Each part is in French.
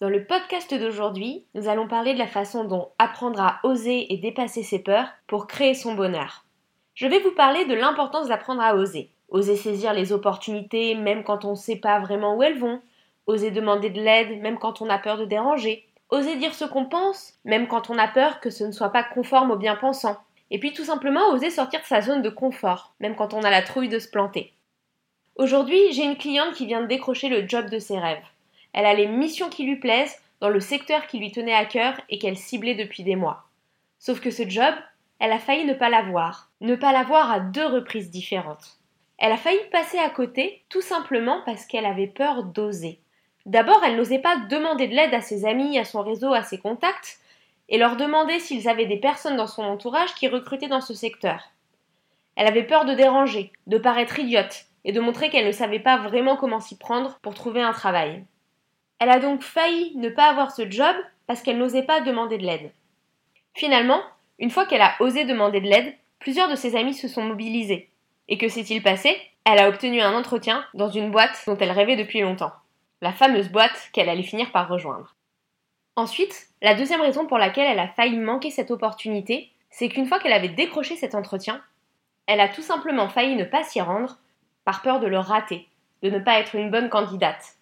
Dans le podcast d'aujourd'hui, nous allons parler de la façon dont apprendre à oser et dépasser ses peurs pour créer son bonheur. Je vais vous parler de l'importance d'apprendre à oser. Oser saisir les opportunités même quand on ne sait pas vraiment où elles vont. Oser demander de l'aide même quand on a peur de déranger. Oser dire ce qu'on pense même quand on a peur que ce ne soit pas conforme au bien-pensant. Et puis tout simplement oser sortir de sa zone de confort, même quand on a la trouille de se planter. Aujourd'hui, j'ai une cliente qui vient de décrocher le job de ses rêves. Elle a les missions qui lui plaisent, dans le secteur qui lui tenait à cœur et qu'elle ciblait depuis des mois. Sauf que ce job, elle a failli ne pas l'avoir, ne pas l'avoir à deux reprises différentes. Elle a failli passer à côté tout simplement parce qu'elle avait peur d'oser. D'abord, elle n'osait pas demander de l'aide à ses amis, à son réseau, à ses contacts, et leur demander s'ils avaient des personnes dans son entourage qui recrutaient dans ce secteur. Elle avait peur de déranger, de paraître idiote, et de montrer qu'elle ne savait pas vraiment comment s'y prendre pour trouver un travail. Elle a donc failli ne pas avoir ce job parce qu'elle n'osait pas demander de l'aide. Finalement, une fois qu'elle a osé demander de l'aide, plusieurs de ses amis se sont mobilisés. Et que s'est-il passé? Elle a obtenu un entretien dans une boîte dont elle rêvait depuis longtemps. La fameuse boîte qu'elle allait finir par rejoindre. Ensuite, la deuxième raison pour laquelle elle a failli manquer cette opportunité, c'est qu'une fois qu'elle avait décroché cet entretien, elle a tout simplement failli ne pas s'y rendre par peur de le rater, de ne pas être une bonne candidate.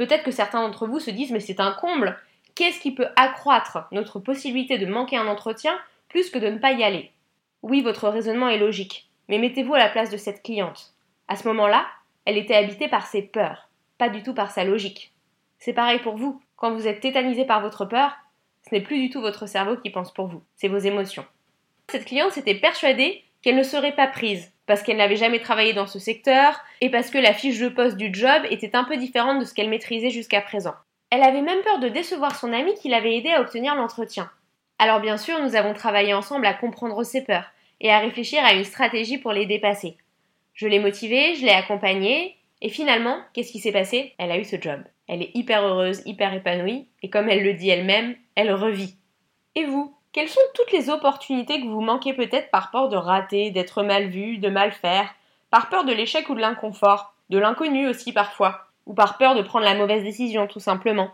Peut-être que certains d'entre vous se disent mais c'est un comble. Qu'est-ce qui peut accroître notre possibilité de manquer un entretien plus que de ne pas y aller? Oui, votre raisonnement est logique, mais mettez-vous à la place de cette cliente. À ce moment-là, elle était habitée par ses peurs, pas du tout par sa logique. C'est pareil pour vous. Quand vous êtes tétanisé par votre peur, ce n'est plus du tout votre cerveau qui pense pour vous, c'est vos émotions. Cette cliente s'était persuadée qu'elle ne serait pas prise, parce qu'elle n'avait jamais travaillé dans ce secteur et parce que la fiche de poste du job était un peu différente de ce qu'elle maîtrisait jusqu'à présent. Elle avait même peur de décevoir son ami qui l'avait aidé à obtenir l'entretien. Alors bien sûr, nous avons travaillé ensemble à comprendre ses peurs et à réfléchir à une stratégie pour les dépasser. Je l'ai motivée, je l'ai accompagnée, et finalement, qu'est-ce qui s'est passé? Elle a eu ce job. Elle est hyper heureuse, hyper épanouie, et comme elle le dit elle-même, elle revit. Et vous? Quelles sont toutes les opportunités que vous manquez peut-être par peur de rater, d'être mal vu, de mal faire, par peur de l'échec ou de l'inconfort, de l'inconnu aussi parfois, ou par peur de prendre la mauvaise décision tout simplement?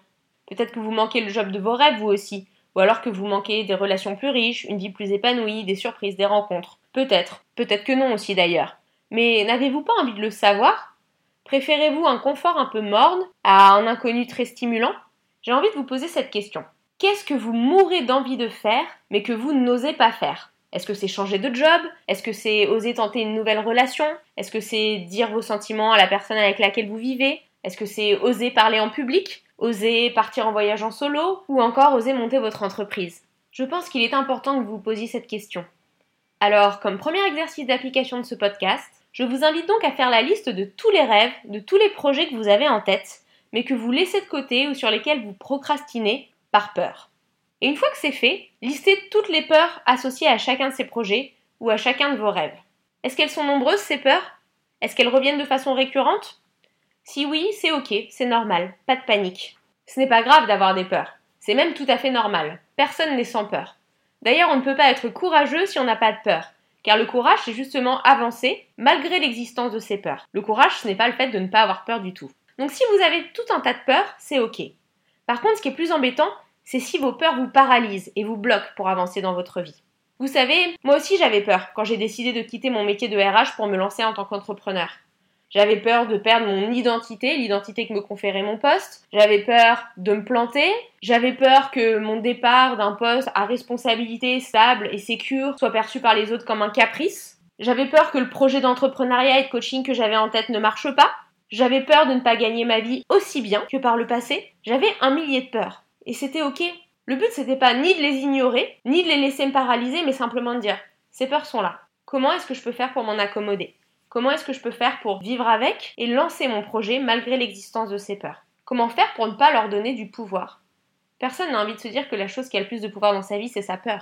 Peut-être que vous manquez le job de vos rêves vous aussi, ou alors que vous manquez des relations plus riches, une vie plus épanouie, des surprises, des rencontres. Peut-être, peut-être que non aussi d'ailleurs. Mais n'avez-vous pas envie de le savoir? Préférez-vous un confort un peu morne à un inconnu très stimulant? J'ai envie de vous poser cette question. Qu'est-ce que vous mourrez d'envie de faire, mais que vous n'osez pas faire? Est-ce que c'est changer de job? Est-ce que c'est oser tenter une nouvelle relation? Est-ce que c'est dire vos sentiments à la personne avec laquelle vous vivez? Est-ce que c'est oser parler en public? Oser partir en voyage en solo? Ou encore oser monter votre entreprise? Je pense qu'il est important que vous vous posiez cette question. Alors, comme premier exercice d'application de ce podcast, je vous invite donc à faire la liste de tous les rêves, de tous les projets que vous avez en tête, mais que vous laissez de côté ou sur lesquels vous procrastinez peur. Et une fois que c'est fait, listez toutes les peurs associées à chacun de ces projets ou à chacun de vos rêves. Est-ce qu'elles sont nombreuses ces peurs? Est-ce qu'elles reviennent de façon récurrente? Si oui, c'est ok, c'est normal, pas de panique. Ce n'est pas grave d'avoir des peurs, c'est même tout à fait normal. Personne n'est sans peur. D'ailleurs, on ne peut pas être courageux si on n'a pas de peur, car le courage, c'est justement avancer malgré l'existence de ces peurs. Le courage, ce n'est pas le fait de ne pas avoir peur du tout. Donc si vous avez tout un tas de peurs, c'est ok. Par contre, ce qui est plus embêtant, c'est si vos peurs vous paralysent et vous bloquent pour avancer dans votre vie. Vous savez, moi aussi j'avais peur quand j'ai décidé de quitter mon métier de RH pour me lancer en tant qu'entrepreneur. J'avais peur de perdre mon identité, l'identité que me conférait mon poste. J'avais peur de me planter. J'avais peur que mon départ d'un poste à responsabilité stable et sécure soit perçu par les autres comme un caprice. J'avais peur que le projet d'entrepreneuriat et de coaching que j'avais en tête ne marche pas. J'avais peur de ne pas gagner ma vie aussi bien que par le passé. J'avais un millier de peurs. Et c'était ok. Le but c'était pas ni de les ignorer, ni de les laisser me paralyser, mais simplement de dire ces peurs sont là. Comment est-ce que je peux faire pour m'en accommoder? Comment est-ce que je peux faire pour vivre avec et lancer mon projet malgré l'existence de ces peurs? Comment faire pour ne pas leur donner du pouvoir? Personne n'a envie de se dire que la chose qui a le plus de pouvoir dans sa vie, c'est sa peur.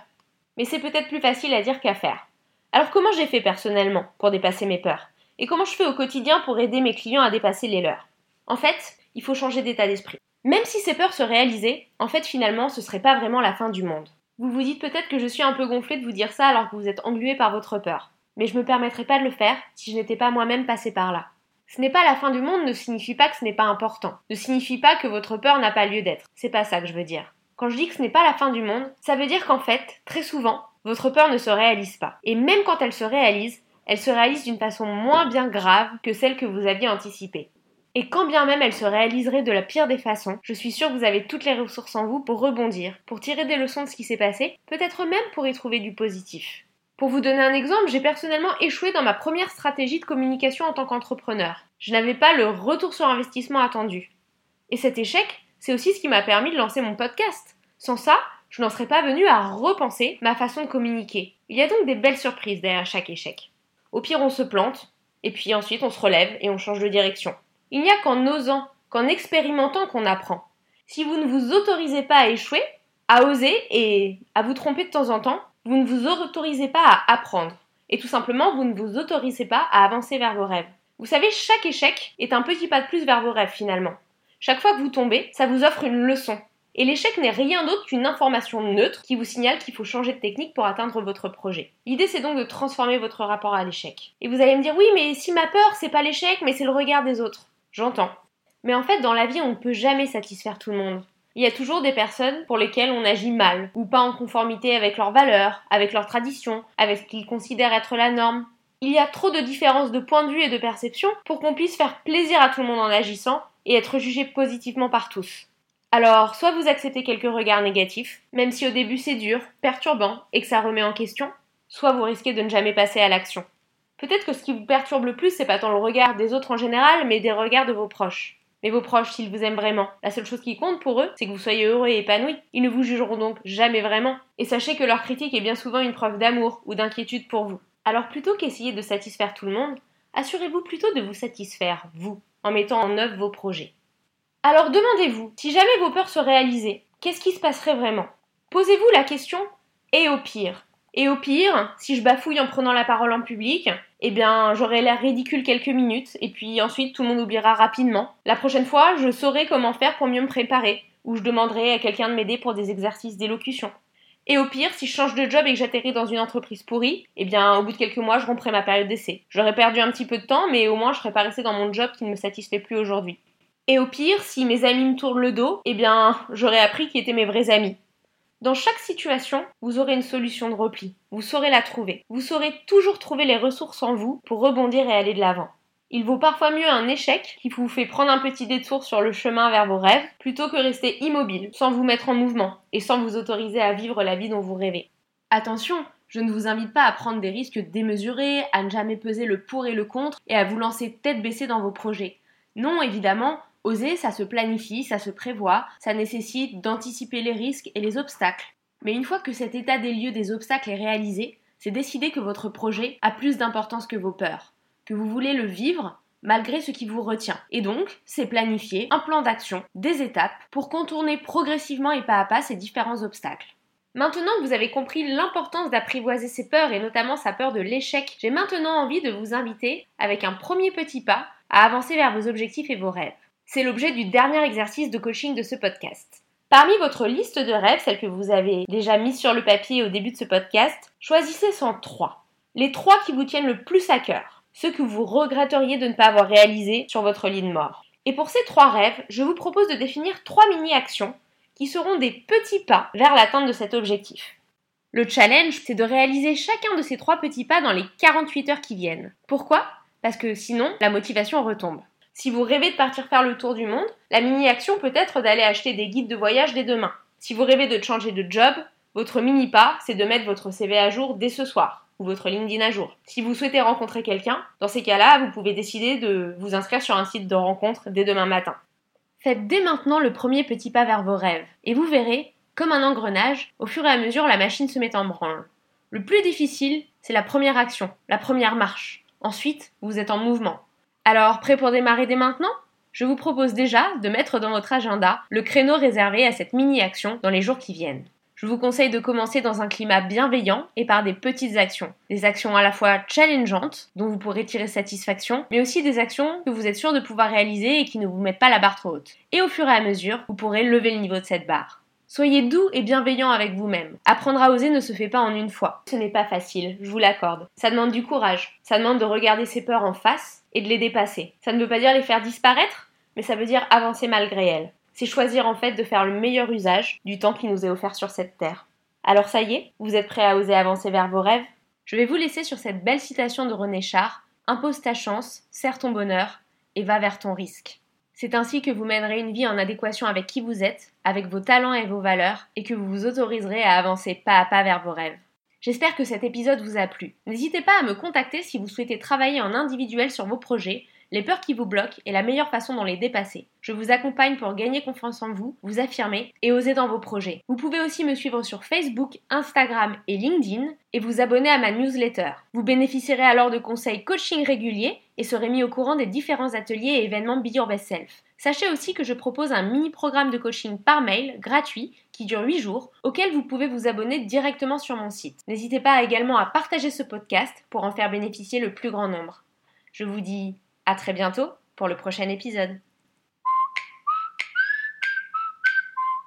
Mais c'est peut-être plus facile à dire qu'à faire. Alors comment j'ai fait personnellement pour dépasser mes peurs? Et comment je fais au quotidien pour aider mes clients à dépasser les leurs? En fait, il faut changer d'état d'esprit. Même si ces peurs se réalisaient, en fait finalement ce serait pas vraiment la fin du monde. Vous vous dites peut-être que je suis un peu gonflée de vous dire ça alors que vous êtes englué par votre peur. Mais je me permettrais pas de le faire si je n'étais pas moi-même passé par là. Ce n'est pas la fin du monde ne signifie pas que ce n'est pas important, ne signifie pas que votre peur n'a pas lieu d'être. C'est pas ça que je veux dire. Quand je dis que ce n'est pas la fin du monde, ça veut dire qu'en fait, très souvent, votre peur ne se réalise pas. Et même quand elle se réalise, elle se réalise d'une façon moins bien grave que celle que vous aviez anticipée. Et quand bien même elle se réaliserait de la pire des façons, je suis sûre que vous avez toutes les ressources en vous pour rebondir, pour tirer des leçons de ce qui s'est passé, peut-être même pour y trouver du positif. Pour vous donner un exemple, j'ai personnellement échoué dans ma première stratégie de communication en tant qu'entrepreneur. Je n'avais pas le retour sur investissement attendu. Et cet échec, c'est aussi ce qui m'a permis de lancer mon podcast. Sans ça, je n'en serais pas venue à repenser ma façon de communiquer. Il y a donc des belles surprises derrière chaque échec. Au pire, on se plante, et puis ensuite on se relève et on change de direction. Il n'y a qu'en osant, qu'en expérimentant qu'on apprend. Si vous ne vous autorisez pas à échouer, à oser et à vous tromper de temps en temps, vous ne vous autorisez pas à apprendre. Et tout simplement, vous ne vous autorisez pas à avancer vers vos rêves. Vous savez, chaque échec est un petit pas de plus vers vos rêves finalement. Chaque fois que vous tombez, ça vous offre une leçon. Et l'échec n'est rien d'autre qu'une information neutre qui vous signale qu'il faut changer de technique pour atteindre votre projet. L'idée c'est donc de transformer votre rapport à l'échec. Et vous allez me dire oui mais si ma peur c'est pas l'échec mais c'est le regard des autres. J'entends. Mais en fait, dans la vie, on ne peut jamais satisfaire tout le monde. Il y a toujours des personnes pour lesquelles on agit mal, ou pas en conformité avec leurs valeurs, avec leurs traditions, avec ce qu'ils considèrent être la norme. Il y a trop de différences de point de vue et de perception pour qu'on puisse faire plaisir à tout le monde en agissant et être jugé positivement par tous. Alors, soit vous acceptez quelques regards négatifs, même si au début c'est dur, perturbant et que ça remet en question, soit vous risquez de ne jamais passer à l'action. Peut-être que ce qui vous perturbe le plus, c'est pas tant le regard des autres en général, mais des regards de vos proches. Mais vos proches, s'ils vous aiment vraiment, la seule chose qui compte pour eux, c'est que vous soyez heureux et épanoui. Ils ne vous jugeront donc jamais vraiment. Et sachez que leur critique est bien souvent une preuve d'amour ou d'inquiétude pour vous. Alors plutôt qu'essayer de satisfaire tout le monde, assurez-vous plutôt de vous satisfaire, vous, en mettant en œuvre vos projets. Alors demandez-vous, si jamais vos peurs se réalisaient, qu'est-ce qui se passerait vraiment? Posez-vous la question, et au pire, et au pire, si je bafouille en prenant la parole en public, eh bien, j'aurai l'air ridicule quelques minutes, et puis ensuite tout le monde oubliera rapidement. La prochaine fois, je saurai comment faire pour mieux me préparer, ou je demanderai à quelqu'un de m'aider pour des exercices d'élocution. Et au pire, si je change de job et que j'atterris dans une entreprise pourrie, eh bien, au bout de quelques mois, je romprai ma période d'essai. J'aurais perdu un petit peu de temps, mais au moins, je serais pas resté dans mon job qui ne me satisfait plus aujourd'hui. Et au pire, si mes amis me tournent le dos, eh bien, j'aurais appris qui étaient mes vrais amis. Dans chaque situation, vous aurez une solution de repli. Vous saurez la trouver. Vous saurez toujours trouver les ressources en vous pour rebondir et aller de l'avant. Il vaut parfois mieux un échec qui vous fait prendre un petit détour sur le chemin vers vos rêves plutôt que rester immobile, sans vous mettre en mouvement et sans vous autoriser à vivre la vie dont vous rêvez. Attention, je ne vous invite pas à prendre des risques démesurés, à ne jamais peser le pour et le contre et à vous lancer tête baissée dans vos projets. Non, évidemment, Oser, ça se planifie, ça se prévoit, ça nécessite d'anticiper les risques et les obstacles. Mais une fois que cet état des lieux des obstacles est réalisé, c'est décider que votre projet a plus d'importance que vos peurs, que vous voulez le vivre malgré ce qui vous retient. Et donc, c'est planifier un plan d'action, des étapes, pour contourner progressivement et pas à pas ces différents obstacles. Maintenant que vous avez compris l'importance d'apprivoiser ses peurs et notamment sa peur de l'échec, j'ai maintenant envie de vous inviter, avec un premier petit pas, à avancer vers vos objectifs et vos rêves. C'est l'objet du dernier exercice de coaching de ce podcast. Parmi votre liste de rêves, celle que vous avez déjà mise sur le papier au début de ce podcast, choisissez 103. Les trois qui vous tiennent le plus à cœur, ceux que vous regretteriez de ne pas avoir réalisés sur votre lit de mort. Et pour ces trois rêves, je vous propose de définir trois mini-actions qui seront des petits pas vers l'atteinte de cet objectif. Le challenge, c'est de réaliser chacun de ces trois petits pas dans les 48 heures qui viennent. Pourquoi? Parce que sinon, la motivation retombe. Si vous rêvez de partir faire le tour du monde, la mini-action peut être d'aller acheter des guides de voyage dès demain. Si vous rêvez de changer de job, votre mini-pas, c'est de mettre votre CV à jour dès ce soir ou votre LinkedIn à jour. Si vous souhaitez rencontrer quelqu'un, dans ces cas-là, vous pouvez décider de vous inscrire sur un site de rencontre dès demain matin. Faites dès maintenant le premier petit pas vers vos rêves et vous verrez, comme un engrenage, au fur et à mesure la machine se met en branle. Le plus difficile, c'est la première action, la première marche. Ensuite, vous êtes en mouvement. Alors, prêt pour démarrer dès maintenant? Je vous propose déjà de mettre dans votre agenda le créneau réservé à cette mini-action dans les jours qui viennent. Je vous conseille de commencer dans un climat bienveillant et par des petites actions. Des actions à la fois challengeantes, dont vous pourrez tirer satisfaction, mais aussi des actions que vous êtes sûr de pouvoir réaliser et qui ne vous mettent pas la barre trop haute. Et au fur et à mesure, vous pourrez lever le niveau de cette barre. Soyez doux et bienveillant avec vous-même. Apprendre à oser ne se fait pas en une fois. Ce n'est pas facile, je vous l'accorde. Ça demande du courage. Ça demande de regarder ses peurs en face et de les dépasser. Ça ne veut pas dire les faire disparaître, mais ça veut dire avancer malgré elles. C'est choisir en fait de faire le meilleur usage du temps qui nous est offert sur cette terre. Alors ça y est, vous êtes prêts à oser avancer vers vos rêves? Je vais vous laisser sur cette belle citation de René Char Impose ta chance, serre ton bonheur et va vers ton risque. C'est ainsi que vous mènerez une vie en adéquation avec qui vous êtes, avec vos talents et vos valeurs, et que vous vous autoriserez à avancer pas à pas vers vos rêves. J'espère que cet épisode vous a plu. N'hésitez pas à me contacter si vous souhaitez travailler en individuel sur vos projets, les peurs qui vous bloquent et la meilleure façon d'en les dépasser. Je vous accompagne pour gagner confiance en vous, vous affirmer et oser dans vos projets. Vous pouvez aussi me suivre sur Facebook, Instagram et LinkedIn et vous abonner à ma newsletter. Vous bénéficierez alors de conseils coaching réguliers et serez mis au courant des différents ateliers et événements Be Your Best Self. Sachez aussi que je propose un mini programme de coaching par mail gratuit qui dure 8 jours auquel vous pouvez vous abonner directement sur mon site. N'hésitez pas également à partager ce podcast pour en faire bénéficier le plus grand nombre. Je vous dis à très bientôt pour le prochain épisode.